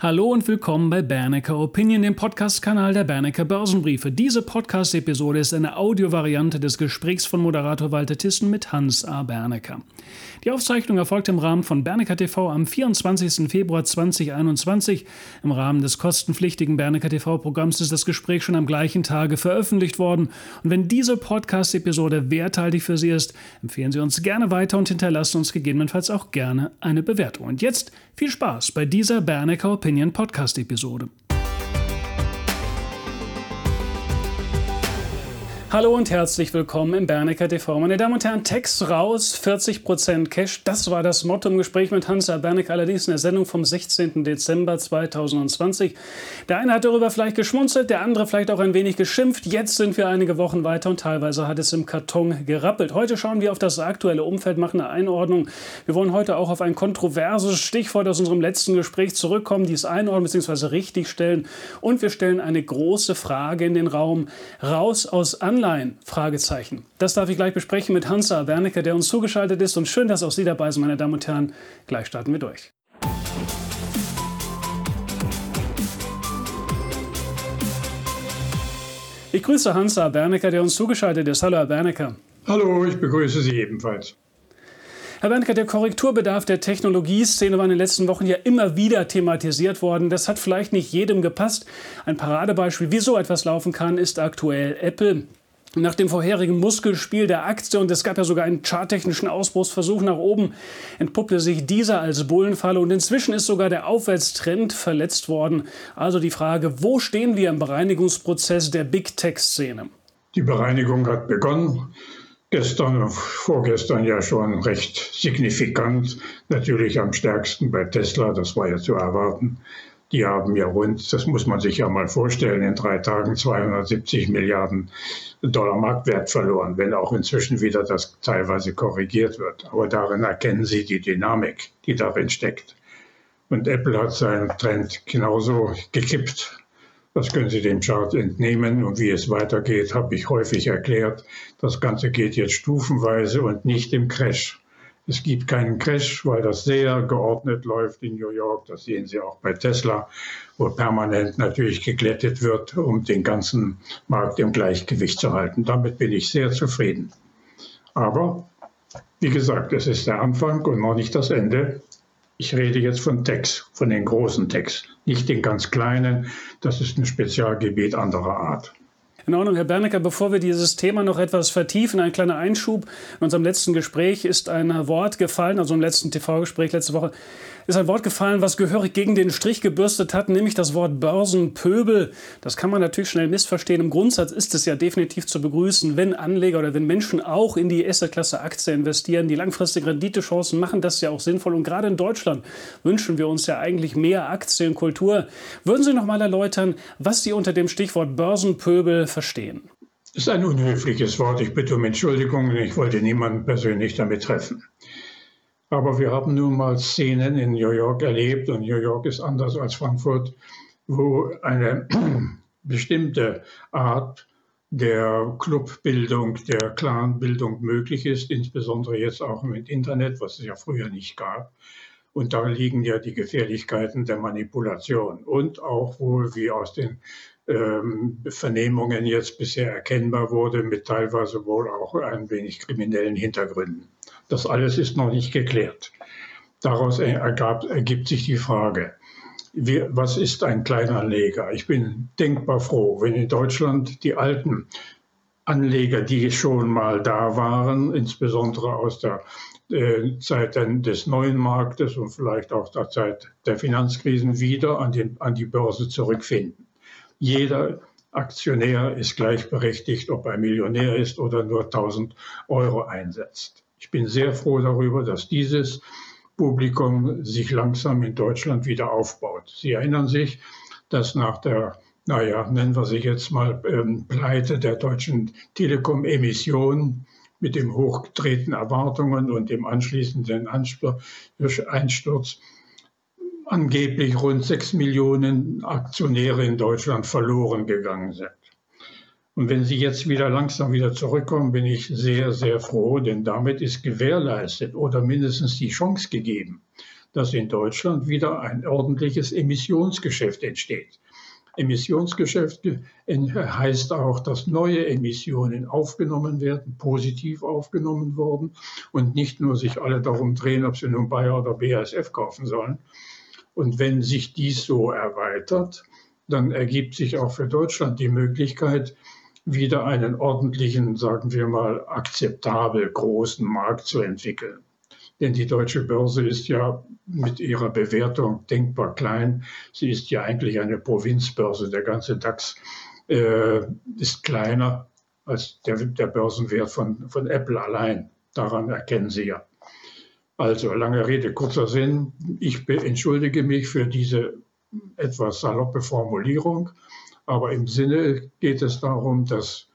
Hallo und willkommen bei Bernecker Opinion, dem Podcast-Kanal der Bernecker Börsenbriefe. Diese Podcast-Episode ist eine Audiovariante des Gesprächs von Moderator Walter Tissen mit Hans A. Bernecker. Die Aufzeichnung erfolgt im Rahmen von Bernecker TV am 24. Februar 2021. Im Rahmen des kostenpflichtigen Bernecker TV-Programms ist das Gespräch schon am gleichen Tage veröffentlicht worden. Und wenn diese Podcast-Episode werthaltig für Sie ist, empfehlen Sie uns gerne weiter und hinterlassen uns gegebenenfalls auch gerne eine Bewertung. Und jetzt viel Spaß bei dieser Bernecker Opinion. Opinion Podcast-Episode. Hallo und herzlich willkommen im Bernecker TV. Meine Damen und Herren, Text raus, 40% Cash. Das war das Motto im Gespräch mit Hans-Herr Bernecker, allerdings in der Sendung vom 16. Dezember 2020. Der eine hat darüber vielleicht geschmunzelt, der andere vielleicht auch ein wenig geschimpft. Jetzt sind wir einige Wochen weiter und teilweise hat es im Karton gerappelt. Heute schauen wir auf das aktuelle Umfeld, machen eine Einordnung. Wir wollen heute auch auf ein kontroverses Stichwort aus unserem letzten Gespräch zurückkommen, dies einordnen bzw. richtigstellen. Und wir stellen eine große Frage in den Raum. Raus aus Anleihen Anleihen? Fragezeichen. Das darf ich gleich besprechen mit Hansa Wernicke, der uns zugeschaltet ist. Und schön, dass auch Sie dabei sind, meine Damen und Herren. Gleich starten wir durch. Ich grüße Hansa Bernecker, der uns zugeschaltet ist. Hallo, Herr Bernecker. Hallo, ich begrüße Sie ebenfalls. Herr Bernecker, der Korrekturbedarf der Technologieszene war in den letzten Wochen ja immer wieder thematisiert worden. Das hat vielleicht nicht jedem gepasst. Ein Paradebeispiel, wie so etwas laufen kann, ist aktuell Apple. Nach dem vorherigen Muskelspiel der Aktie und es gab ja sogar einen charttechnischen Ausbruchsversuch nach oben, entpuppte sich dieser als Bullenfalle und inzwischen ist sogar der Aufwärtstrend verletzt worden. Also die Frage, wo stehen wir im Bereinigungsprozess der Big Tech-Szene? Die Bereinigung hat begonnen. Gestern und vorgestern ja schon recht signifikant. Natürlich am stärksten bei Tesla, das war ja zu erwarten. Die haben ja rund, das muss man sich ja mal vorstellen, in drei Tagen 270 Milliarden Dollar Marktwert verloren, wenn auch inzwischen wieder das teilweise korrigiert wird. Aber darin erkennen Sie die Dynamik, die darin steckt. Und Apple hat seinen Trend genauso gekippt. Das können Sie dem Chart entnehmen. Und wie es weitergeht, habe ich häufig erklärt. Das Ganze geht jetzt stufenweise und nicht im Crash. Es gibt keinen Crash, weil das sehr geordnet läuft in New York. Das sehen Sie auch bei Tesla, wo permanent natürlich geglättet wird, um den ganzen Markt im Gleichgewicht zu halten. Damit bin ich sehr zufrieden. Aber wie gesagt, es ist der Anfang und noch nicht das Ende. Ich rede jetzt von Techs, von den großen Techs, nicht den ganz kleinen. Das ist ein Spezialgebiet anderer Art. In Ordnung, Herr Bernecker, bevor wir dieses Thema noch etwas vertiefen, ein kleiner Einschub. In unserem letzten Gespräch ist ein Wort gefallen, also im letzten TV-Gespräch letzte Woche, ist ein Wort gefallen, was gehörig gegen den Strich gebürstet hat, nämlich das Wort Börsenpöbel. Das kann man natürlich schnell missverstehen. Im Grundsatz ist es ja definitiv zu begrüßen, wenn Anleger oder wenn Menschen auch in die Asset-Klasse Aktie investieren. Die langfristigen Renditechancen machen das ja auch sinnvoll. Und gerade in Deutschland wünschen wir uns ja eigentlich mehr Aktienkultur. Würden Sie noch mal erläutern, was Sie unter dem Stichwort Börsenpöbel verstehen? Das ist ein unhöfliches Wort. Ich bitte um Entschuldigung. Ich wollte niemanden persönlich damit treffen. Aber wir haben nun mal Szenen in New York erlebt und New York ist anders als Frankfurt, wo eine bestimmte Art der Clubbildung, der Clanbildung möglich ist, insbesondere jetzt auch mit Internet, was es ja früher nicht gab. Und da liegen ja die Gefährlichkeiten der Manipulation und auch wohl, wie aus den ähm, Vernehmungen jetzt bisher erkennbar wurde, mit teilweise wohl auch ein wenig kriminellen Hintergründen. Das alles ist noch nicht geklärt. Daraus ergab, ergibt sich die Frage, wie, was ist ein Kleinanleger? Ich bin denkbar froh, wenn in Deutschland die alten Anleger, die schon mal da waren, insbesondere aus der äh, Zeit des neuen Marktes und vielleicht auch der Zeit der Finanzkrisen, wieder an, den, an die Börse zurückfinden. Jeder Aktionär ist gleichberechtigt, ob er Millionär ist oder nur 1000 Euro einsetzt. Ich bin sehr froh darüber, dass dieses Publikum sich langsam in Deutschland wieder aufbaut. Sie erinnern sich, dass nach der, naja, nennen wir sie jetzt mal ähm, Pleite der deutschen Telekom-Emission mit dem hochgedrehten Erwartungen und dem anschließenden Einsturz angeblich rund sechs Millionen Aktionäre in Deutschland verloren gegangen sind. Und wenn Sie jetzt wieder langsam wieder zurückkommen, bin ich sehr, sehr froh, denn damit ist gewährleistet oder mindestens die Chance gegeben, dass in Deutschland wieder ein ordentliches Emissionsgeschäft entsteht. Emissionsgeschäft heißt auch, dass neue Emissionen aufgenommen werden, positiv aufgenommen wurden und nicht nur sich alle darum drehen, ob sie nun Bayer oder BASF kaufen sollen. Und wenn sich dies so erweitert, dann ergibt sich auch für Deutschland die Möglichkeit, wieder einen ordentlichen, sagen wir mal, akzeptabel großen Markt zu entwickeln. Denn die deutsche Börse ist ja mit ihrer Bewertung denkbar klein. Sie ist ja eigentlich eine Provinzbörse. Der ganze DAX äh, ist kleiner als der, der Börsenwert von, von Apple allein. Daran erkennen Sie ja. Also lange Rede, kurzer Sinn. Ich entschuldige mich für diese etwas saloppe Formulierung, aber im Sinne geht es darum, dass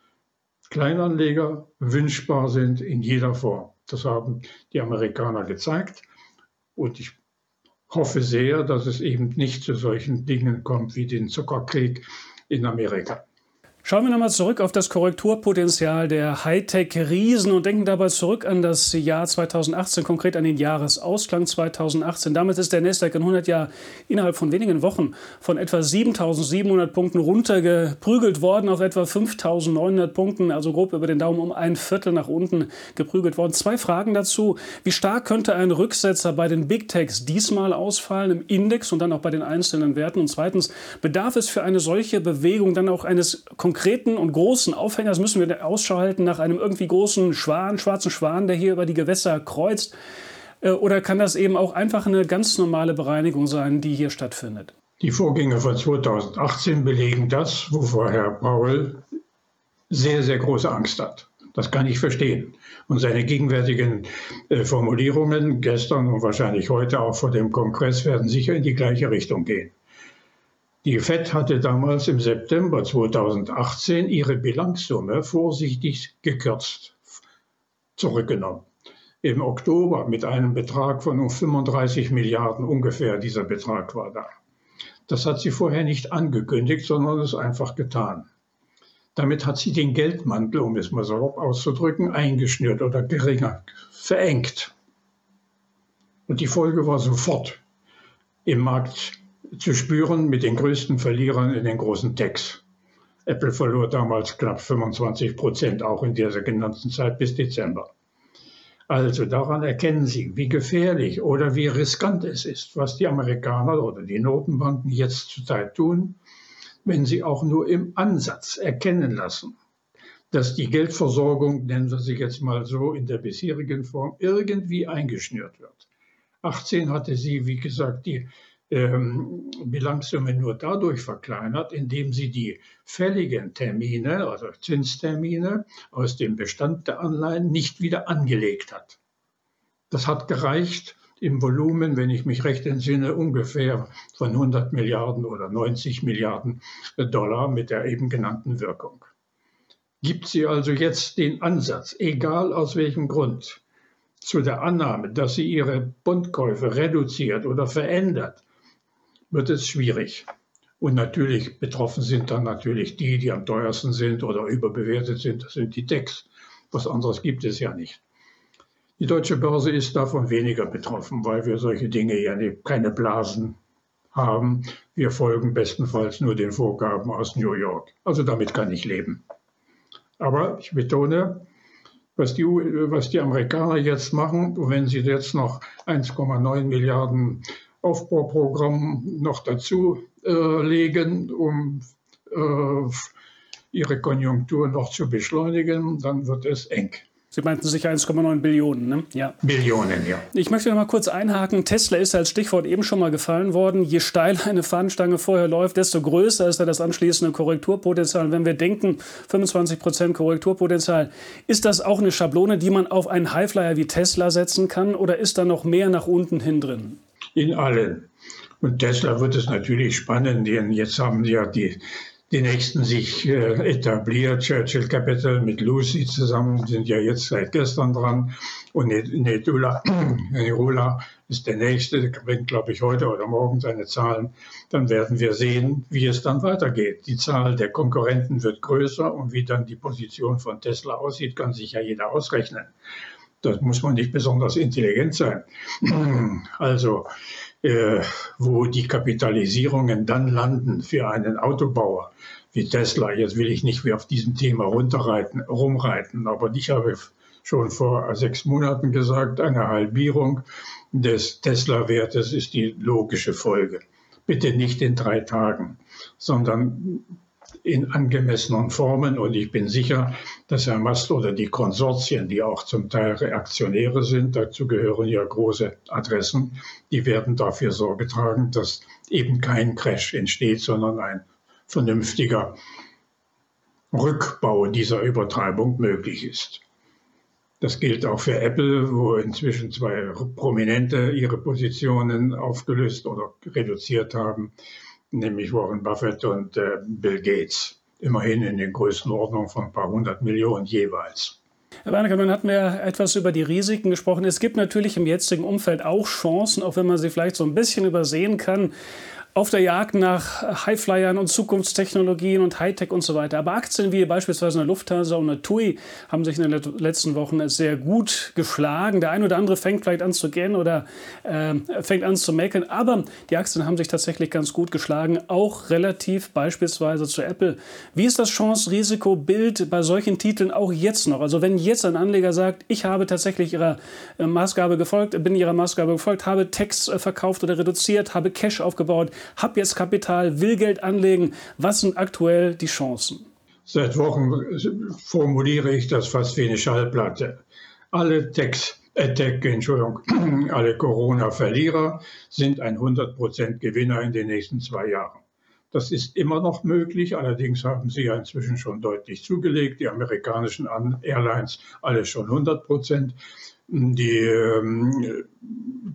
Kleinanleger wünschbar sind in jeder Form. Das haben die Amerikaner gezeigt. Und ich hoffe sehr, dass es eben nicht zu solchen Dingen kommt wie den Zuckerkrieg in Amerika. Schauen wir nochmal zurück auf das Korrekturpotenzial der Hightech-Riesen und denken dabei zurück an das Jahr 2018, konkret an den Jahresausklang 2018. Damit ist der Nasdaq in 100 Jahren innerhalb von wenigen Wochen von etwa 7.700 Punkten runtergeprügelt worden auf etwa 5.900 Punkten, also grob über den Daumen um ein Viertel nach unten geprügelt worden. Zwei Fragen dazu. Wie stark könnte ein Rücksetzer bei den Big Techs diesmal ausfallen im Index und dann auch bei den einzelnen Werten? Und zweitens, bedarf es für eine solche Bewegung dann auch eines konkreten konkreten und großen Aufhängers müssen wir Ausschau halten nach einem irgendwie großen Schwan, schwarzen Schwan, der hier über die Gewässer kreuzt? Äh, oder kann das eben auch einfach eine ganz normale Bereinigung sein, die hier stattfindet? Die Vorgänge von 2018 belegen das, wovor Herr Paul sehr, sehr große Angst hat. Das kann ich verstehen. Und seine gegenwärtigen äh, Formulierungen gestern und wahrscheinlich heute auch vor dem Kongress werden sicher in die gleiche Richtung gehen. Die FED hatte damals im September 2018 ihre Bilanzsumme vorsichtig gekürzt, zurückgenommen. Im Oktober mit einem Betrag von um 35 Milliarden ungefähr, dieser Betrag war da. Das hat sie vorher nicht angekündigt, sondern es einfach getan. Damit hat sie den Geldmantel, um es mal so auszudrücken, eingeschnürt oder geringer, verengt. Und die Folge war sofort im Markt zu spüren mit den größten Verlierern in den großen Techs. Apple verlor damals knapp 25 Prozent, auch in dieser genannten Zeit bis Dezember. Also daran erkennen Sie, wie gefährlich oder wie riskant es ist, was die Amerikaner oder die Notenbanken jetzt zurzeit tun, wenn sie auch nur im Ansatz erkennen lassen, dass die Geldversorgung, nennen wir sie jetzt mal so, in der bisherigen Form irgendwie eingeschnürt wird. 18 hatte sie, wie gesagt, die ähm, Bilanzsumme nur dadurch verkleinert, indem sie die fälligen Termine, also Zinstermine aus dem Bestand der Anleihen nicht wieder angelegt hat. Das hat gereicht im Volumen, wenn ich mich recht entsinne, ungefähr von 100 Milliarden oder 90 Milliarden Dollar mit der eben genannten Wirkung. Gibt sie also jetzt den Ansatz, egal aus welchem Grund, zu der Annahme, dass sie ihre Bundkäufe reduziert oder verändert, wird es schwierig. Und natürlich betroffen sind dann natürlich die, die am teuersten sind oder überbewertet sind. Das sind die Decks. Was anderes gibt es ja nicht. Die deutsche Börse ist davon weniger betroffen, weil wir solche Dinge ja keine Blasen haben. Wir folgen bestenfalls nur den Vorgaben aus New York. Also damit kann ich leben. Aber ich betone, was die, was die Amerikaner jetzt machen, wenn sie jetzt noch 1,9 Milliarden Aufbauprogramm noch dazu äh, legen, um äh, ihre Konjunktur noch zu beschleunigen, dann wird es eng. Sie meinten sicher 1,9 Billionen, ne? Ja. Billionen, ja. Ich möchte noch mal kurz einhaken. Tesla ist als Stichwort eben schon mal gefallen worden. Je steiler eine Fahnenstange vorher läuft, desto größer ist da das anschließende Korrekturpotenzial. Und wenn wir denken, 25 Prozent Korrekturpotenzial, ist das auch eine Schablone, die man auf einen Highflyer wie Tesla setzen kann? Oder ist da noch mehr nach unten hin drin? In allen. Und Tesla wird es natürlich spannend, denn jetzt haben ja die, die Nächsten sich äh, etabliert. Churchill Capital mit Lucy zusammen sind ja jetzt seit gestern dran. Und Nedula, Nerula ist der Nächste, der bringt, glaube ich, heute oder morgen seine Zahlen. Dann werden wir sehen, wie es dann weitergeht. Die Zahl der Konkurrenten wird größer und wie dann die Position von Tesla aussieht, kann sich ja jeder ausrechnen. Das muss man nicht besonders intelligent sein. Also, äh, wo die Kapitalisierungen dann landen für einen Autobauer wie Tesla, jetzt will ich nicht mehr auf diesem Thema runterreiten, rumreiten, aber ich habe schon vor sechs Monaten gesagt, eine Halbierung des Tesla-Wertes ist die logische Folge. Bitte nicht in drei Tagen, sondern in angemessenen Formen. Und ich bin sicher, dass Herr Mast oder die Konsortien, die auch zum Teil Reaktionäre sind, dazu gehören ja große Adressen, die werden dafür Sorge tragen, dass eben kein Crash entsteht, sondern ein vernünftiger Rückbau dieser Übertreibung möglich ist. Das gilt auch für Apple, wo inzwischen zwei Prominente ihre Positionen aufgelöst oder reduziert haben nämlich Warren Buffett und äh, Bill Gates. Immerhin in den Größenordnungen von ein paar hundert Millionen jeweils. Herr Wernicke, nun hatten wir etwas über die Risiken gesprochen. Es gibt natürlich im jetzigen Umfeld auch Chancen, auch wenn man sie vielleicht so ein bisschen übersehen kann auf der Jagd nach Highflyern und Zukunftstechnologien und Hightech und so weiter. Aber Aktien wie beispielsweise eine Lufthansa und eine TUI haben sich in den letzten Wochen sehr gut geschlagen. Der eine oder andere fängt vielleicht an zu gehen oder äh, fängt an zu meckern. Aber die Aktien haben sich tatsächlich ganz gut geschlagen, auch relativ beispielsweise zu Apple. Wie ist das Chance-Risiko-Bild bei solchen Titeln auch jetzt noch? Also wenn jetzt ein Anleger sagt, ich habe tatsächlich ihrer äh, Maßgabe gefolgt, bin ihrer Maßgabe gefolgt, habe Text äh, verkauft oder reduziert, habe Cash aufgebaut, habe jetzt Kapital, will Geld anlegen. Was sind aktuell die Chancen? Seit Wochen formuliere ich das fast wie eine Schallplatte. Alle Techs, äh, Entschuldigung, alle Corona-Verlierer sind ein 100% Gewinner in den nächsten zwei Jahren. Das ist immer noch möglich, allerdings haben sie ja inzwischen schon deutlich zugelegt, die amerikanischen Airlines alle schon 100 Prozent die ähm,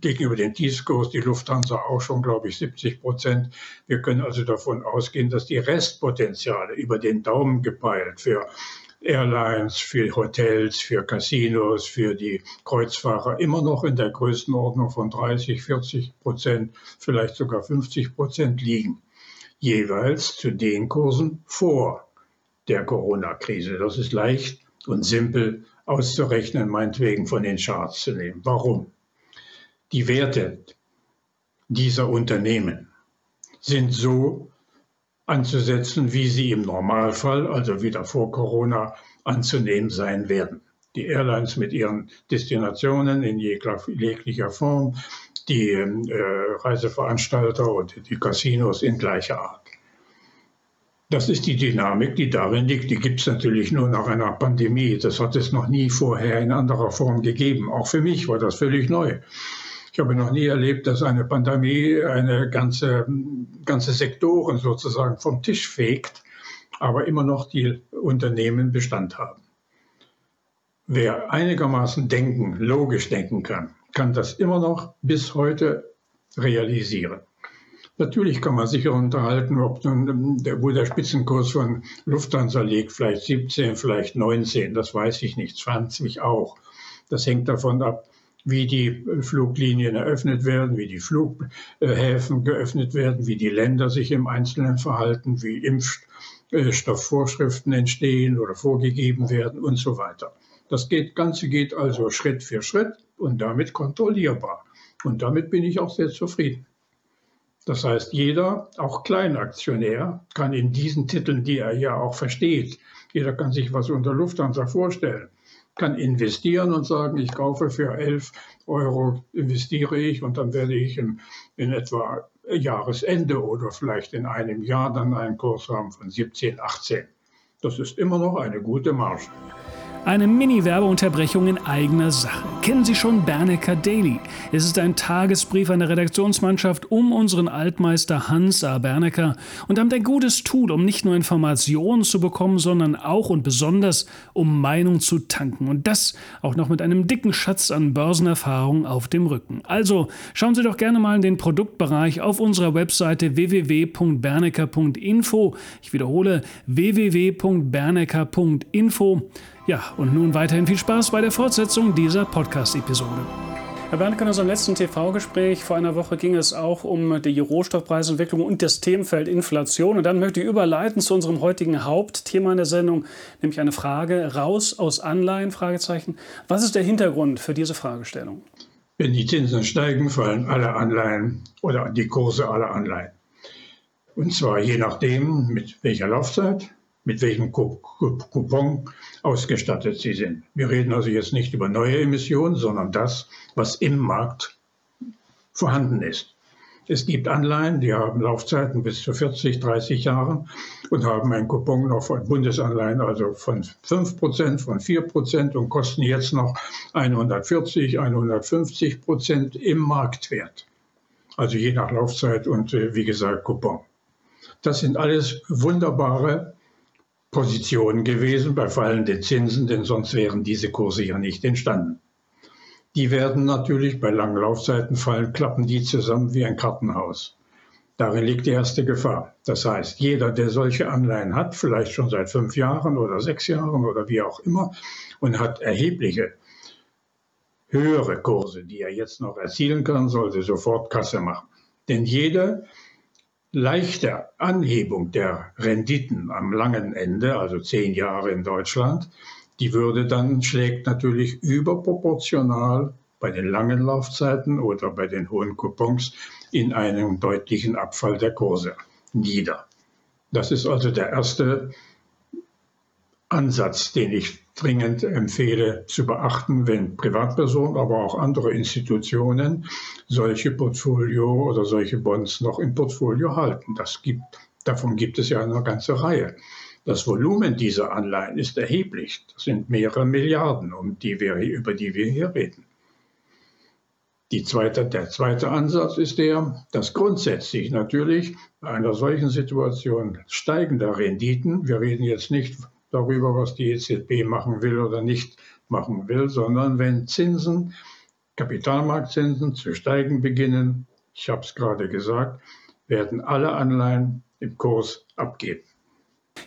gegenüber den Discos, die Lufthansa auch schon, glaube ich, 70 Prozent. Wir können also davon ausgehen, dass die Restpotenziale über den Daumen gepeilt für Airlines, für Hotels, für Casinos, für die Kreuzfahrer immer noch in der Größenordnung von 30, 40 Prozent, vielleicht sogar 50 Prozent liegen. Jeweils zu den Kursen vor der Corona-Krise. Das ist leicht und simpel auszurechnen, meinetwegen von den Charts zu nehmen. Warum? Die Werte dieser Unternehmen sind so anzusetzen, wie sie im Normalfall, also wieder vor Corona, anzunehmen sein werden. Die Airlines mit ihren Destinationen in jeglicher Form, die äh, Reiseveranstalter und die Casinos in gleicher Art. Das ist die Dynamik, die darin liegt. Die gibt es natürlich nur nach einer Pandemie. Das hat es noch nie vorher in anderer Form gegeben. Auch für mich war das völlig neu. Ich habe noch nie erlebt, dass eine Pandemie eine ganze, ganze Sektoren sozusagen vom Tisch fegt, aber immer noch die Unternehmen Bestand haben. Wer einigermaßen denken, logisch denken kann, kann das immer noch bis heute realisieren. Natürlich kann man sich unterhalten, ob nun, wo der Spitzenkurs von Lufthansa liegt, vielleicht 17, vielleicht 19, das weiß ich nicht, 20 auch. Das hängt davon ab, wie die Fluglinien eröffnet werden, wie die Flughäfen geöffnet werden, wie die Länder sich im Einzelnen verhalten, wie Impfstoffvorschriften entstehen oder vorgegeben werden und so weiter. Das geht, Ganze geht also Schritt für Schritt und damit kontrollierbar. Und damit bin ich auch sehr zufrieden. Das heißt, jeder, auch Kleinaktionär, kann in diesen Titeln, die er ja auch versteht, jeder kann sich was unter Lufthansa vorstellen, kann investieren und sagen, ich kaufe für 11 Euro, investiere ich und dann werde ich in, in etwa Jahresende oder vielleicht in einem Jahr dann einen Kurs haben von 17, 18. Das ist immer noch eine gute Marge. Eine Mini-Werbeunterbrechung in eigener Sache. Kennen Sie schon Bernecker Daily? Es ist ein Tagesbrief an der Redaktionsmannschaft um unseren Altmeister Hans A. Bernecker und damit ein gutes Tool, um nicht nur Informationen zu bekommen, sondern auch und besonders um Meinung zu tanken. Und das auch noch mit einem dicken Schatz an Börsenerfahrung auf dem Rücken. Also schauen Sie doch gerne mal in den Produktbereich auf unserer Webseite www.bernecker.info. Ich wiederhole www.bernecker.info. Ja, und nun weiterhin viel Spaß bei der Fortsetzung dieser Podcast-Episode. Herr Bernke, in unserem letzten TV-Gespräch vor einer Woche ging es auch um die Rohstoffpreisentwicklung und das Themenfeld Inflation. Und dann möchte ich überleiten zu unserem heutigen Hauptthema in der Sendung, nämlich eine Frage raus aus Anleihen? Fragezeichen. Was ist der Hintergrund für diese Fragestellung? Wenn die Zinsen steigen, fallen alle Anleihen oder die Kurse aller Anleihen. Und zwar je nachdem, mit welcher Laufzeit, mit welchem Coupon ausgestattet sie sind. Wir reden also jetzt nicht über neue Emissionen, sondern das, was im Markt vorhanden ist. Es gibt Anleihen, die haben Laufzeiten bis zu 40, 30 Jahren und haben einen Coupon noch von Bundesanleihen, also von 5 Prozent, von 4 Prozent und kosten jetzt noch 140, 150 Prozent im Marktwert. Also je nach Laufzeit und äh, wie gesagt Coupon. Das sind alles wunderbare Position gewesen bei fallenden Zinsen, denn sonst wären diese Kurse ja nicht entstanden. Die werden natürlich bei langen Laufzeiten fallen, klappen die zusammen wie ein Kartenhaus. Darin liegt die erste Gefahr. Das heißt, jeder, der solche Anleihen hat, vielleicht schon seit fünf Jahren oder sechs Jahren oder wie auch immer, und hat erhebliche höhere Kurse, die er jetzt noch erzielen kann, sollte sofort Kasse machen. Denn jeder, leichte Anhebung der Renditen am langen Ende, also zehn Jahre in Deutschland, die würde dann schlägt natürlich überproportional bei den langen Laufzeiten oder bei den hohen Coupons in einem deutlichen Abfall der Kurse nieder. Das ist also der erste Ansatz, den ich dringend empfehle zu beachten, wenn Privatpersonen, aber auch andere Institutionen solche Portfolio oder solche Bonds noch im Portfolio halten. Das gibt, davon gibt es ja eine ganze Reihe. Das Volumen dieser Anleihen ist erheblich. Das sind mehrere Milliarden, um die wir, über die wir hier reden. Zweite, der zweite Ansatz ist der, dass grundsätzlich natürlich bei einer solchen Situation steigender Renditen, wir reden jetzt nicht darüber, was die EZB machen will oder nicht machen will, sondern wenn Zinsen, Kapitalmarktzinsen zu steigen beginnen, ich habe es gerade gesagt, werden alle Anleihen im Kurs abgeben.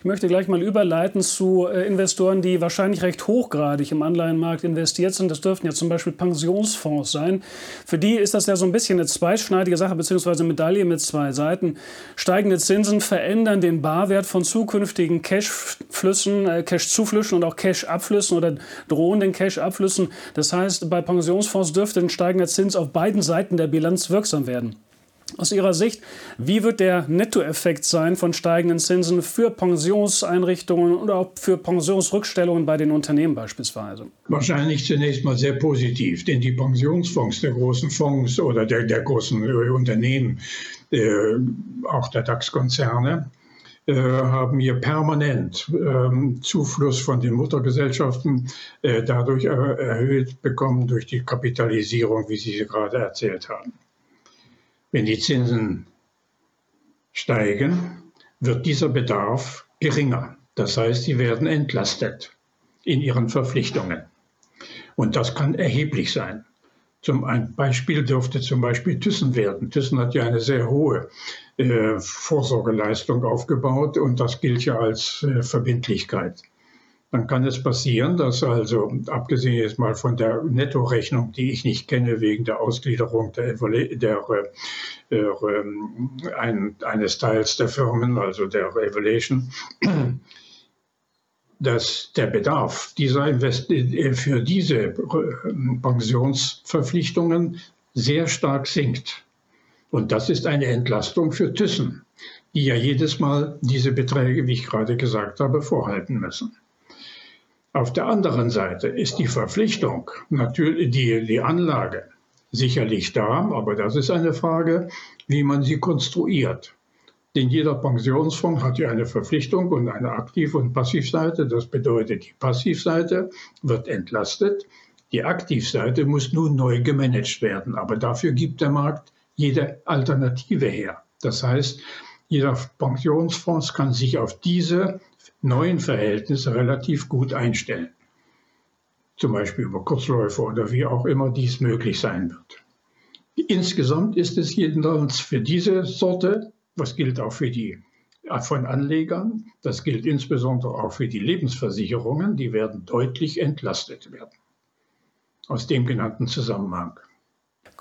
Ich möchte gleich mal überleiten zu äh, Investoren, die wahrscheinlich recht hochgradig im Anleihenmarkt investiert sind. Das dürften ja zum Beispiel Pensionsfonds sein. Für die ist das ja so ein bisschen eine zweischneidige Sache, beziehungsweise Medaille mit zwei Seiten. Steigende Zinsen verändern den Barwert von zukünftigen Cashflüssen, äh, Cash-Zuflüssen und auch Cash-Abflüssen oder drohenden Cash-Abflüssen. Das heißt, bei Pensionsfonds dürfte ein steigender Zins auf beiden Seiten der Bilanz wirksam werden. Aus Ihrer Sicht, wie wird der Nettoeffekt sein von steigenden Zinsen für Pensionseinrichtungen oder auch für Pensionsrückstellungen bei den Unternehmen beispielsweise? Wahrscheinlich zunächst mal sehr positiv, denn die Pensionsfonds der großen Fonds oder der, der großen äh, Unternehmen, äh, auch der DAX-Konzerne, äh, haben hier permanent äh, Zufluss von den Muttergesellschaften äh, dadurch erhöht bekommen durch die Kapitalisierung, wie Sie gerade erzählt haben. Wenn die Zinsen steigen, wird dieser Bedarf geringer. Das heißt, sie werden entlastet in ihren Verpflichtungen. Und das kann erheblich sein. Zum ein Beispiel dürfte zum Beispiel Thyssen werden. Thyssen hat ja eine sehr hohe äh, Vorsorgeleistung aufgebaut und das gilt ja als äh, Verbindlichkeit dann kann es passieren, dass also, abgesehen jetzt mal von der Nettorechnung, die ich nicht kenne wegen der Ausgliederung der, der, der äh, ein, eines Teils der Firmen, also der Evaluation, dass der Bedarf dieser Invest äh, für diese äh, Pensionsverpflichtungen sehr stark sinkt. Und das ist eine Entlastung für Thyssen, die ja jedes Mal diese Beträge, wie ich gerade gesagt habe, vorhalten müssen. Auf der anderen Seite ist die Verpflichtung, natürlich die, die Anlage sicherlich da, aber das ist eine Frage, wie man sie konstruiert. Denn jeder Pensionsfonds hat ja eine Verpflichtung und eine Aktiv- und Passivseite. Das bedeutet, die Passivseite wird entlastet. Die Aktivseite muss nun neu gemanagt werden. Aber dafür gibt der Markt jede Alternative her. Das heißt, jeder Pensionsfonds kann sich auf diese neuen Verhältnisse relativ gut einstellen. Zum Beispiel über Kurzläufe oder wie auch immer dies möglich sein wird. Insgesamt ist es jedenfalls für diese Sorte, was gilt auch für die von Anlegern, das gilt insbesondere auch für die Lebensversicherungen, die werden deutlich entlastet werden. Aus dem genannten Zusammenhang.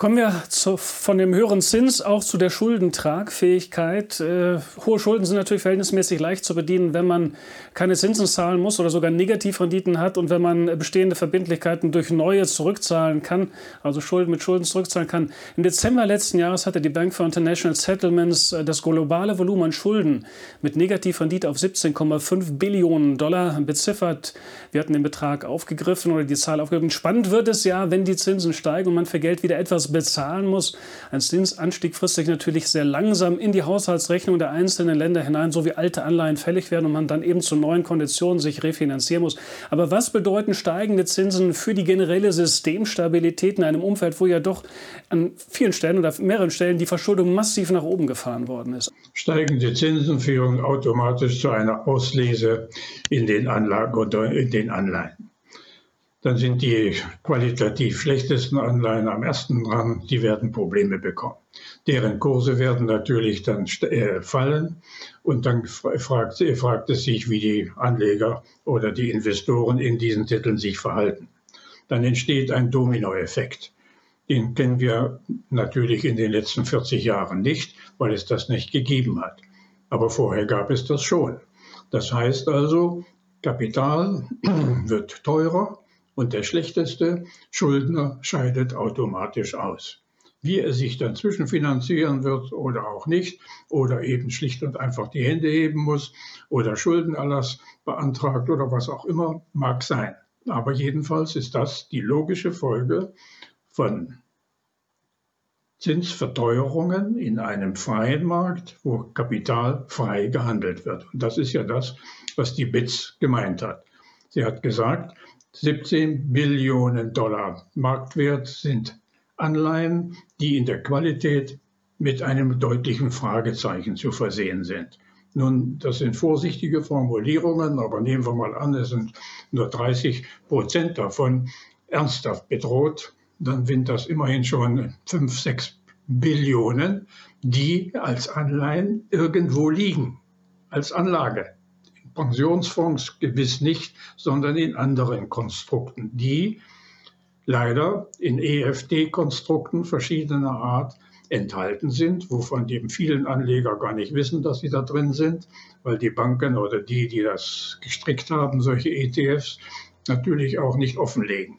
Kommen wir zu, von dem höheren Zins auch zu der Schuldentragfähigkeit. Äh, hohe Schulden sind natürlich verhältnismäßig leicht zu bedienen, wenn man keine Zinsen zahlen muss oder sogar Negativrenditen hat und wenn man bestehende Verbindlichkeiten durch neue zurückzahlen kann, also Schulden mit Schulden zurückzahlen kann. Im Dezember letzten Jahres hatte die Bank for International Settlements äh, das globale Volumen an Schulden mit Negativrendite auf 17,5 Billionen Dollar beziffert. Wir hatten den Betrag aufgegriffen oder die Zahl aufgegriffen. Spannend wird es ja, wenn die Zinsen steigen und man für Geld wieder etwas bezahlen muss. Ein Zinsanstieg frisst sich natürlich sehr langsam in die Haushaltsrechnung der einzelnen Länder hinein, so wie alte Anleihen fällig werden und man dann eben zu neuen Konditionen sich refinanzieren muss. Aber was bedeuten steigende Zinsen für die generelle Systemstabilität in einem Umfeld, wo ja doch an vielen Stellen oder mehreren Stellen die Verschuldung massiv nach oben gefahren worden ist? Steigende Zinsen führen automatisch zu einer Auslese in den Anlagen oder in den Anleihen dann sind die qualitativ schlechtesten Anleihen am ersten dran, die werden Probleme bekommen. Deren Kurse werden natürlich dann äh, fallen und dann fragt, fragt es sich, wie die Anleger oder die Investoren in diesen Titeln sich verhalten. Dann entsteht ein Dominoeffekt. Den kennen wir natürlich in den letzten 40 Jahren nicht, weil es das nicht gegeben hat. Aber vorher gab es das schon. Das heißt also, Kapital wird teurer, und der schlechteste Schuldner scheidet automatisch aus. Wie er sich dann zwischenfinanzieren wird oder auch nicht, oder eben schlicht und einfach die Hände heben muss oder Schuldenerlass beantragt oder was auch immer, mag sein. Aber jedenfalls ist das die logische Folge von Zinsverteuerungen in einem freien Markt, wo Kapital frei gehandelt wird. Und das ist ja das, was die BITS gemeint hat. Sie hat gesagt, 17 Billionen Dollar Marktwert sind Anleihen, die in der Qualität mit einem deutlichen Fragezeichen zu versehen sind. Nun, das sind vorsichtige Formulierungen, aber nehmen wir mal an, es sind nur 30 Prozent davon ernsthaft bedroht, dann sind das immerhin schon 5, 6 Billionen, die als Anleihen irgendwo liegen, als Anlage. Pensionsfonds gewiss nicht, sondern in anderen Konstrukten, die leider in EFD-Konstrukten verschiedener Art enthalten sind, wovon die vielen Anleger gar nicht wissen, dass sie da drin sind, weil die Banken oder die, die das gestrickt haben, solche ETFs, natürlich auch nicht offenlegen.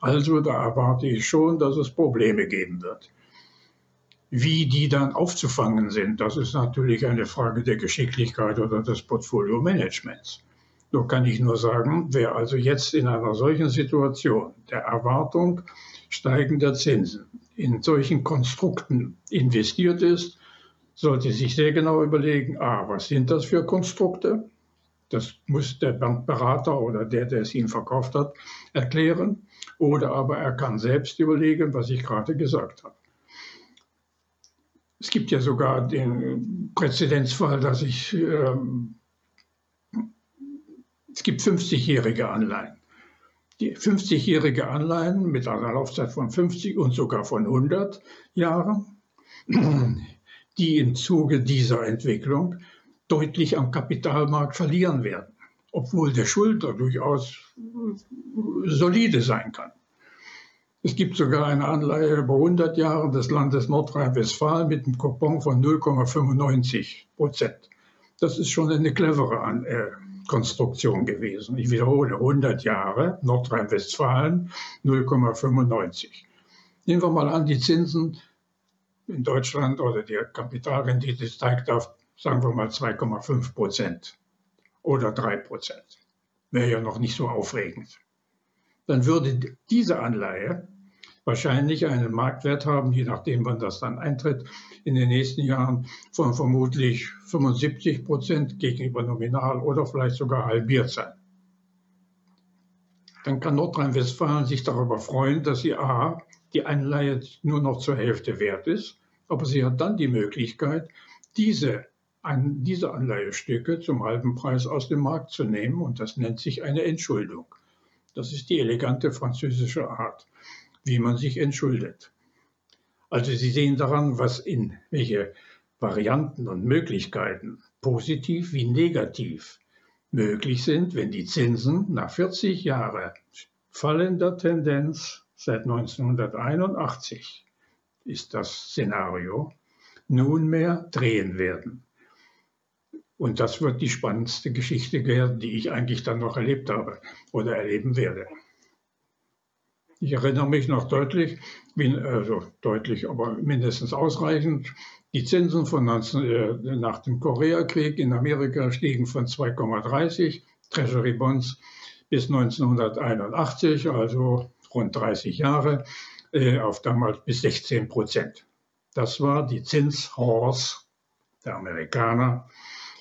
Also da erwarte ich schon, dass es Probleme geben wird. Wie die dann aufzufangen sind, das ist natürlich eine Frage der Geschicklichkeit oder des Portfolio-Managements. Nur kann ich nur sagen, wer also jetzt in einer solchen Situation der Erwartung steigender Zinsen in solchen Konstrukten investiert ist, sollte sich sehr genau überlegen, a, was sind das für Konstrukte? Das muss der Bankberater oder der, der es ihm verkauft hat, erklären. Oder aber er kann selbst überlegen, was ich gerade gesagt habe. Es gibt ja sogar den Präzedenzfall, dass ich, ähm, es gibt 50-jährige Anleihen. Die 50-jährige Anleihen mit einer Laufzeit von 50 und sogar von 100 Jahren, die im Zuge dieser Entwicklung deutlich am Kapitalmarkt verlieren werden, obwohl der Schuldner durchaus solide sein kann. Es gibt sogar eine Anleihe über 100 Jahre des Landes Nordrhein-Westfalen mit einem Coupon von 0,95 Prozent. Das ist schon eine clevere äh, Konstruktion gewesen. Ich wiederhole, 100 Jahre Nordrhein-Westfalen 0,95. Nehmen wir mal an, die Zinsen in Deutschland oder die Kapitalrendite steigt auf, sagen wir mal, 2,5 Prozent oder 3 Prozent. Wäre ja noch nicht so aufregend dann würde diese Anleihe wahrscheinlich einen Marktwert haben, je nachdem, wann das dann eintritt, in den nächsten Jahren von vermutlich 75 Prozent gegenüber nominal oder vielleicht sogar halbiert sein. Dann kann Nordrhein-Westfalen sich darüber freuen, dass sie A, die Anleihe nur noch zur Hälfte wert ist, aber sie hat dann die Möglichkeit, diese, an, diese Anleihestücke zum halben Preis aus dem Markt zu nehmen und das nennt sich eine Entschuldung. Das ist die elegante französische Art, wie man sich entschuldet. Also Sie sehen daran, was in welche Varianten und Möglichkeiten, positiv wie negativ, möglich sind, wenn die Zinsen nach 40 Jahren fallender Tendenz seit 1981 ist das Szenario, nunmehr drehen werden. Und das wird die spannendste Geschichte werden, die ich eigentlich dann noch erlebt habe oder erleben werde. Ich erinnere mich noch deutlich, wie, also deutlich, aber mindestens ausreichend, die Zinsen von 19, äh, nach dem Koreakrieg in Amerika stiegen von 2,30 Treasury Bonds bis 1981, also rund 30 Jahre, äh, auf damals bis 16 Prozent. Das war die Zinshorse der Amerikaner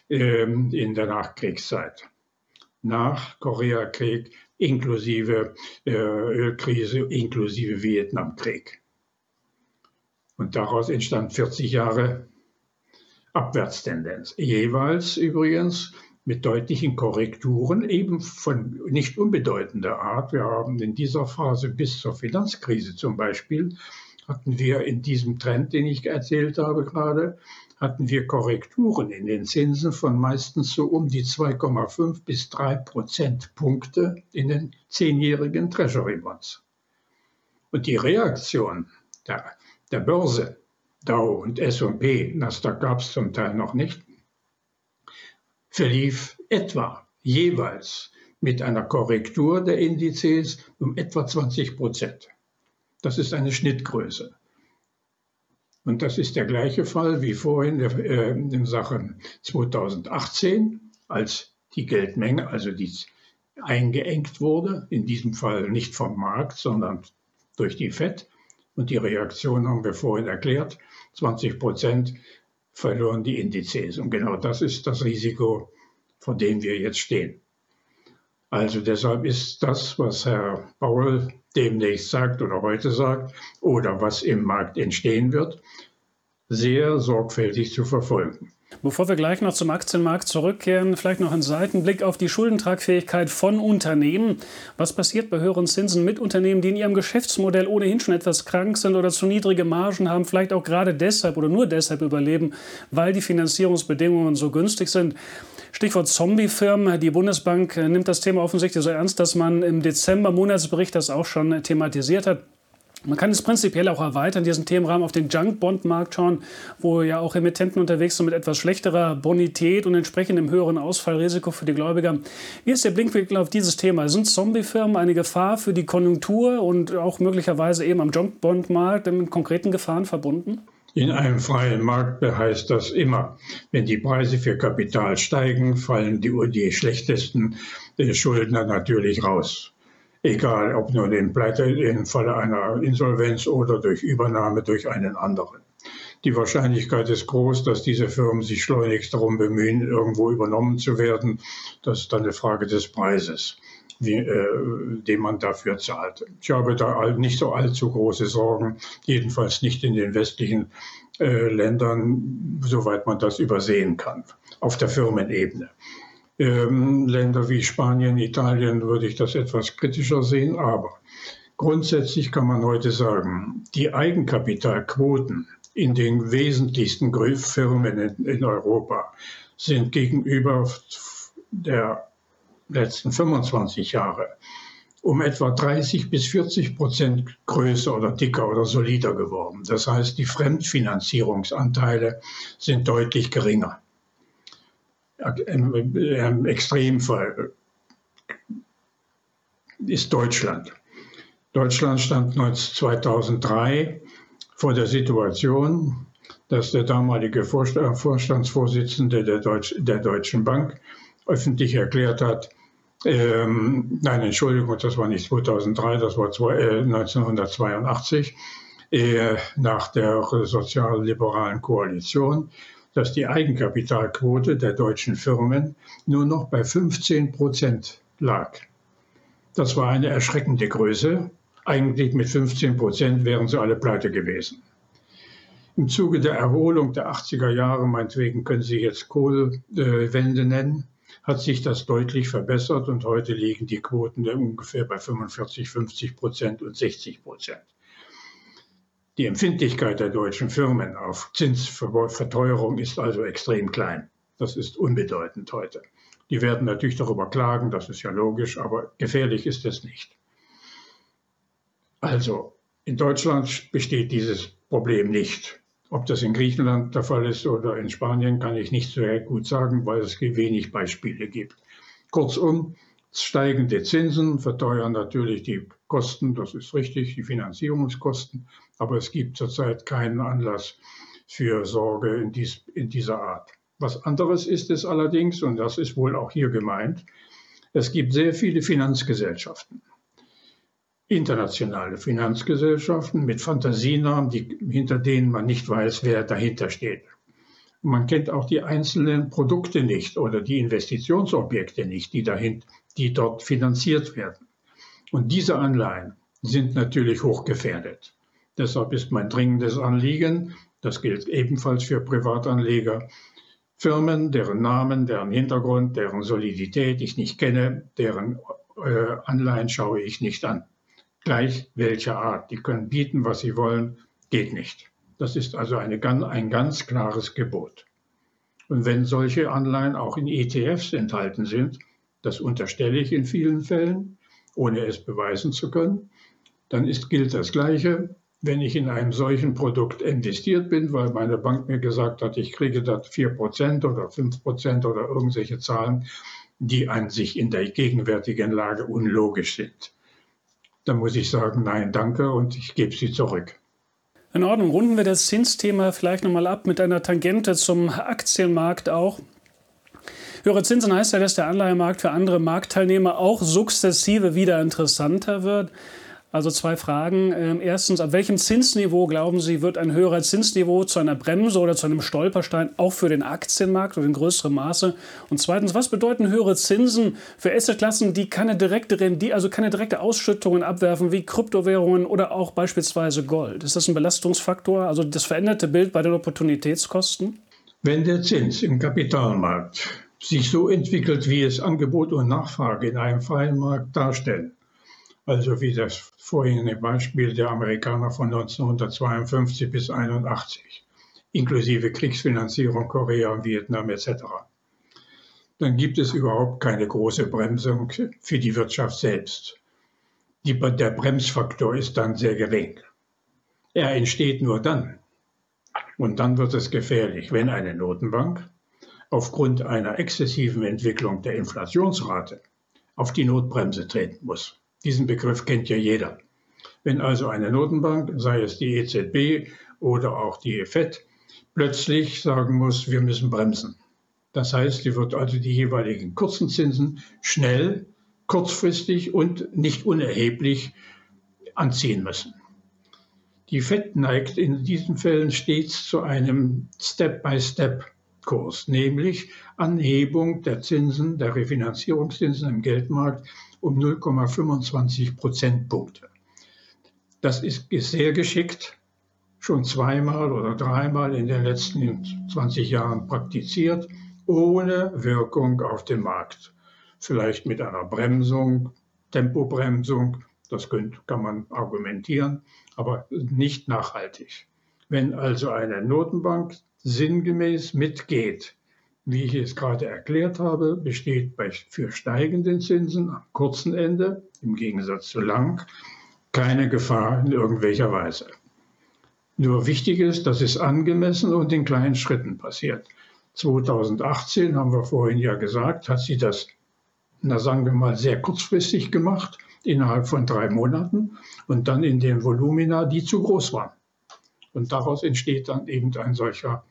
äh, in der Nachkriegszeit. Nach Koreakrieg inklusive äh, Ölkrise, inklusive Vietnamkrieg. Und daraus entstand 40 Jahre Abwärtstendenz. Jeweils übrigens mit deutlichen Korrekturen, eben von nicht unbedeutender Art. Wir haben in dieser Phase bis zur Finanzkrise zum Beispiel, hatten wir in diesem Trend, den ich erzählt habe gerade, hatten wir Korrekturen in den Zinsen von meistens so um die 2,5 bis 3 Prozentpunkte in den zehnjährigen Treasury Bonds. Und die Reaktion der, der Börse, Dow und S&P, Nasdaq gab es zum Teil noch nicht, verlief etwa jeweils mit einer Korrektur der Indizes um etwa 20 Prozent. Das ist eine Schnittgröße. Und das ist der gleiche Fall wie vorhin äh, in Sachen 2018, als die Geldmenge, also die eingeengt wurde, in diesem Fall nicht vom Markt, sondern durch die FED. Und die Reaktion haben wir vorhin erklärt, 20 Prozent verloren die Indizes. Und genau das ist das Risiko, vor dem wir jetzt stehen. Also deshalb ist das, was Herr Paul demnächst sagt oder heute sagt oder was im Markt entstehen wird, sehr sorgfältig zu verfolgen. Bevor wir gleich noch zum Aktienmarkt zurückkehren, vielleicht noch ein Seitenblick auf die Schuldentragfähigkeit von Unternehmen. Was passiert bei höheren Zinsen mit Unternehmen, die in ihrem Geschäftsmodell ohnehin schon etwas krank sind oder zu niedrige Margen haben, vielleicht auch gerade deshalb oder nur deshalb überleben, weil die Finanzierungsbedingungen so günstig sind? Stichwort Zombiefirmen. Die Bundesbank nimmt das Thema offensichtlich so ernst, dass man im Dezember Monatsbericht das auch schon thematisiert hat. Man kann es prinzipiell auch erweitern, diesen Themenrahmen auf den Junk-Bond-Markt schauen, wo ja auch Emittenten unterwegs sind mit etwas schlechterer Bonität und entsprechendem höheren Ausfallrisiko für die Gläubiger. Wie ist der Blinkwinkel auf dieses Thema? Sind Zombiefirmen eine Gefahr für die Konjunktur und auch möglicherweise eben am Junk-Bond-Markt mit konkreten Gefahren verbunden? In einem freien Markt heißt das immer, wenn die Preise für Kapital steigen, fallen die, die schlechtesten Schuldner natürlich raus egal ob nur in Pleite im Falle einer Insolvenz oder durch Übernahme durch einen anderen. Die Wahrscheinlichkeit ist groß, dass diese Firmen sich schleunigst darum bemühen, irgendwo übernommen zu werden. Das ist dann eine Frage des Preises, wie, äh, den man dafür zahlt. Ich habe da nicht so allzu große Sorgen, jedenfalls nicht in den westlichen äh, Ländern, soweit man das übersehen kann, auf der Firmenebene. Ähm, Länder wie Spanien, Italien würde ich das etwas kritischer sehen, aber grundsätzlich kann man heute sagen, die Eigenkapitalquoten in den wesentlichsten Firmen in, in Europa sind gegenüber der letzten 25 Jahre um etwa 30 bis 40 Prozent größer oder dicker oder solider geworden. Das heißt, die Fremdfinanzierungsanteile sind deutlich geringer im Extremfall ist Deutschland. Deutschland stand 2003 vor der Situation, dass der damalige Vorstandsvorsitzende der, Deutsch, der Deutschen Bank öffentlich erklärt hat, ähm, nein, Entschuldigung, das war nicht 2003, das war zwei, äh, 1982, äh, nach der sozialliberalen Koalition dass die Eigenkapitalquote der deutschen Firmen nur noch bei 15 Prozent lag. Das war eine erschreckende Größe. Eigentlich mit 15 Prozent wären sie alle pleite gewesen. Im Zuge der Erholung der 80er Jahre, meinetwegen können Sie jetzt Kohlwende nennen, hat sich das deutlich verbessert und heute liegen die Quoten ungefähr bei 45, 50 Prozent und 60 Prozent. Die Empfindlichkeit der deutschen Firmen auf Zinsverteuerung ist also extrem klein. Das ist unbedeutend heute. Die werden natürlich darüber klagen, das ist ja logisch, aber gefährlich ist es nicht. Also in Deutschland besteht dieses Problem nicht. Ob das in Griechenland der Fall ist oder in Spanien, kann ich nicht so gut sagen, weil es wenig Beispiele gibt. Kurzum, steigende Zinsen verteuern natürlich die Kosten, das ist richtig, die Finanzierungskosten, aber es gibt zurzeit keinen Anlass für Sorge in, dies, in dieser Art. Was anderes ist es allerdings, und das ist wohl auch hier gemeint, es gibt sehr viele Finanzgesellschaften internationale Finanzgesellschaften mit Fantasienamen, die, hinter denen man nicht weiß, wer dahinter steht. Man kennt auch die einzelnen Produkte nicht oder die Investitionsobjekte nicht, die, dahin, die dort finanziert werden. Und diese Anleihen sind natürlich hochgefährdet. Deshalb ist mein dringendes Anliegen, das gilt ebenfalls für Privatanleger, Firmen, deren Namen, deren Hintergrund, deren Solidität ich nicht kenne, deren äh, Anleihen schaue ich nicht an gleich welcher Art. Die können bieten, was sie wollen, geht nicht. Das ist also eine, ein ganz klares Gebot. Und wenn solche Anleihen auch in ETFs enthalten sind, das unterstelle ich in vielen Fällen, ohne es beweisen zu können, dann ist, gilt das Gleiche, wenn ich in einem solchen Produkt investiert bin, weil meine Bank mir gesagt hat, ich kriege da 4% oder 5% oder irgendwelche Zahlen, die an sich in der gegenwärtigen Lage unlogisch sind dann muss ich sagen, nein, danke und ich gebe sie zurück. In Ordnung, runden wir das Zinsthema vielleicht nochmal ab mit einer Tangente zum Aktienmarkt auch. Höhere Zinsen heißt ja, dass der Anleihemarkt für andere Marktteilnehmer auch sukzessive wieder interessanter wird. Also zwei Fragen. Ähm, erstens, ab welchem Zinsniveau glauben Sie, wird ein höherer Zinsniveau zu einer Bremse oder zu einem Stolperstein auch für den Aktienmarkt oder in größerem Maße? Und zweitens, was bedeuten höhere Zinsen für Assetklassen, die keine direkte Rendite, also keine direkte Ausschüttungen abwerfen, wie Kryptowährungen oder auch beispielsweise Gold? Ist das ein Belastungsfaktor, also das veränderte Bild bei den Opportunitätskosten? Wenn der Zins im Kapitalmarkt sich so entwickelt, wie es Angebot und Nachfrage in einem freien Markt darstellen, also wie das vorhin Beispiel der Amerikaner von 1952 bis 1981, inklusive Kriegsfinanzierung Korea, Vietnam etc. Dann gibt es überhaupt keine große Bremsung für die Wirtschaft selbst. Die, der Bremsfaktor ist dann sehr gering. Er entsteht nur dann. Und dann wird es gefährlich, wenn eine Notenbank aufgrund einer exzessiven Entwicklung der Inflationsrate auf die Notbremse treten muss. Diesen Begriff kennt ja jeder. Wenn also eine Notenbank, sei es die EZB oder auch die FED, plötzlich sagen muss, wir müssen bremsen. Das heißt, sie wird also die jeweiligen kurzen Zinsen schnell, kurzfristig und nicht unerheblich anziehen müssen. Die FED neigt in diesen Fällen stets zu einem Step-by-Step-Kurs, nämlich Anhebung der Zinsen, der Refinanzierungszinsen im Geldmarkt um 0,25 Prozentpunkte. Das ist sehr geschickt, schon zweimal oder dreimal in den letzten 20 Jahren praktiziert, ohne Wirkung auf den Markt. Vielleicht mit einer Bremsung, Tempobremsung, das kann man argumentieren, aber nicht nachhaltig. Wenn also eine Notenbank sinngemäß mitgeht wie ich es gerade erklärt habe, besteht bei, für steigenden Zinsen am kurzen Ende, im Gegensatz zu lang, keine Gefahr in irgendwelcher Weise. Nur wichtig ist, dass es angemessen und in kleinen Schritten passiert. 2018, haben wir vorhin ja gesagt, hat sie das, na sagen wir mal, sehr kurzfristig gemacht, innerhalb von drei Monaten und dann in den Volumina, die zu groß waren. Und daraus entsteht dann eben ein solcher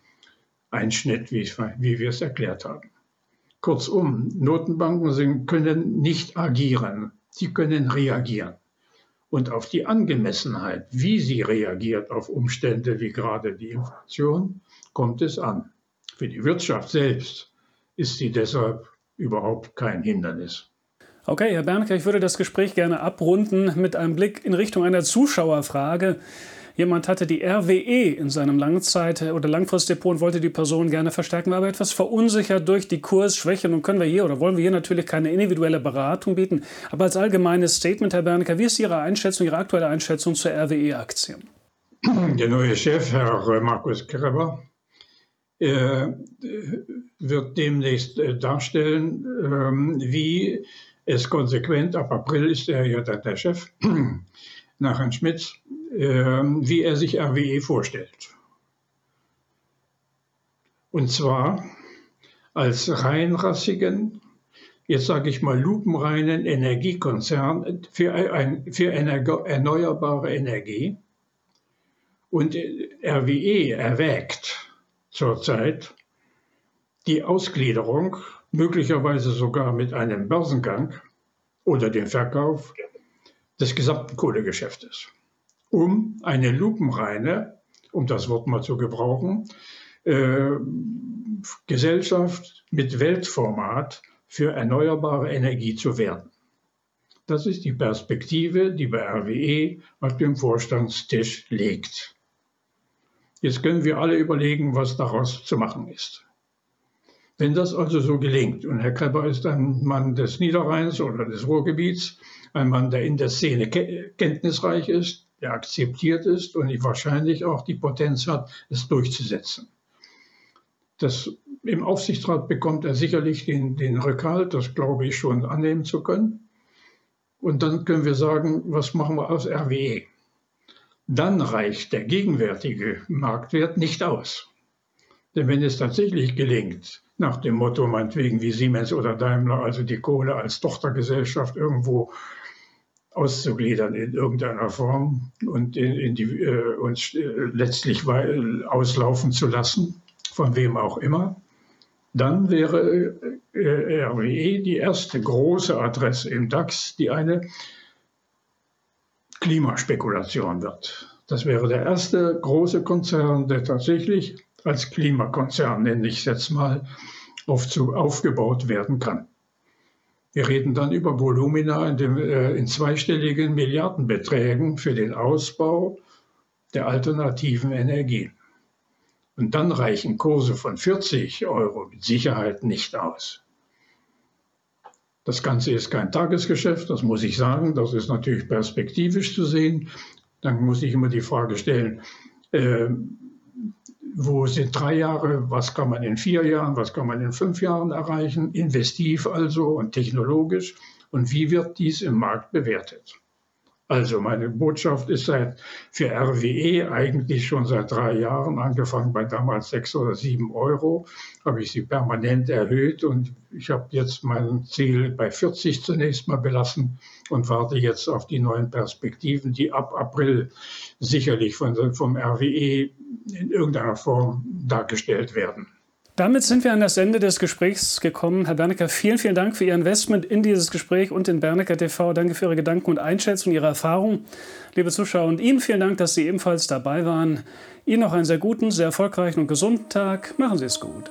Einschnitt, wie, ich, wie wir es erklärt haben. Kurzum, Notenbanken können nicht agieren, sie können reagieren. Und auf die Angemessenheit, wie sie reagiert auf Umstände wie gerade die Inflation, kommt es an. Für die Wirtschaft selbst ist sie deshalb überhaupt kein Hindernis. Okay, Herr Bernke, ich würde das Gespräch gerne abrunden mit einem Blick in Richtung einer Zuschauerfrage. Jemand hatte die RWE in seinem Langzeit- oder Langfristdepot und wollte die Person gerne verstärken, war aber etwas verunsichert durch die Kursschwäche. Nun können wir hier oder wollen wir hier natürlich keine individuelle Beratung bieten. Aber als allgemeines Statement, Herr Bernecker, wie ist Ihre Einschätzung, Ihre aktuelle Einschätzung zur RWE-Aktie? Der neue Chef, Herr Markus Kreber, äh, wird demnächst äh, darstellen, ähm, wie es konsequent, ab April ist er ja der Chef, nach Herrn Schmitz wie er sich RWE vorstellt. Und zwar als reinrassigen, jetzt sage ich mal lupenreinen Energiekonzern für, ein, für erneuerbare Energie. Und RWE erwägt zurzeit die Ausgliederung, möglicherweise sogar mit einem Börsengang oder dem Verkauf des gesamten Kohlegeschäftes, um eine lupenreine, um das Wort mal zu gebrauchen, äh, Gesellschaft mit Weltformat für erneuerbare Energie zu werden. Das ist die Perspektive, die bei RWE auf dem Vorstandstisch liegt. Jetzt können wir alle überlegen, was daraus zu machen ist. Wenn das also so gelingt, und Herr Krepper ist ein Mann des Niederrheins oder des Ruhrgebiets, ein Mann, der in der Szene kenntnisreich ist, der akzeptiert ist und wahrscheinlich auch die Potenz hat, es durchzusetzen. Das, Im Aufsichtsrat bekommt er sicherlich den, den Rückhalt, das glaube ich schon annehmen zu können. Und dann können wir sagen, was machen wir aus RWE? Dann reicht der gegenwärtige Marktwert nicht aus. Denn wenn es tatsächlich gelingt, nach dem Motto meinetwegen wie Siemens oder Daimler, also die Kohle als Tochtergesellschaft irgendwo auszugliedern in irgendeiner Form und in, in die, äh, uns äh, letztlich auslaufen zu lassen, von wem auch immer, dann wäre äh, RWE die erste große Adresse im DAX, die eine Klimaspekulation wird. Das wäre der erste große Konzern, der tatsächlich als Klimakonzern, nenne ich es jetzt mal, auf, aufgebaut werden kann. Wir reden dann über Volumina in, dem, äh, in zweistelligen Milliardenbeträgen für den Ausbau der alternativen Energien. Und dann reichen Kurse von 40 Euro mit Sicherheit nicht aus. Das Ganze ist kein Tagesgeschäft, das muss ich sagen. Das ist natürlich perspektivisch zu sehen. Dann muss ich immer die Frage stellen, äh, wo sind drei Jahre, was kann man in vier Jahren, was kann man in fünf Jahren erreichen, investiv also und technologisch und wie wird dies im Markt bewertet. Also meine Botschaft ist seit, für RWE eigentlich schon seit drei Jahren, angefangen bei damals sechs oder sieben Euro, habe ich sie permanent erhöht und ich habe jetzt mein Ziel bei 40 zunächst mal belassen und warte jetzt auf die neuen Perspektiven, die ab April sicherlich von, vom RWE in irgendeiner Form dargestellt werden. Damit sind wir an das Ende des Gesprächs gekommen. Herr Bernecker, vielen, vielen Dank für Ihr Investment in dieses Gespräch und in Bernecker TV. Danke für Ihre Gedanken und Einschätzung, Ihre Erfahrung. Liebe Zuschauer, und Ihnen vielen Dank, dass Sie ebenfalls dabei waren. Ihnen noch einen sehr guten, sehr erfolgreichen und gesunden Tag. Machen Sie es gut.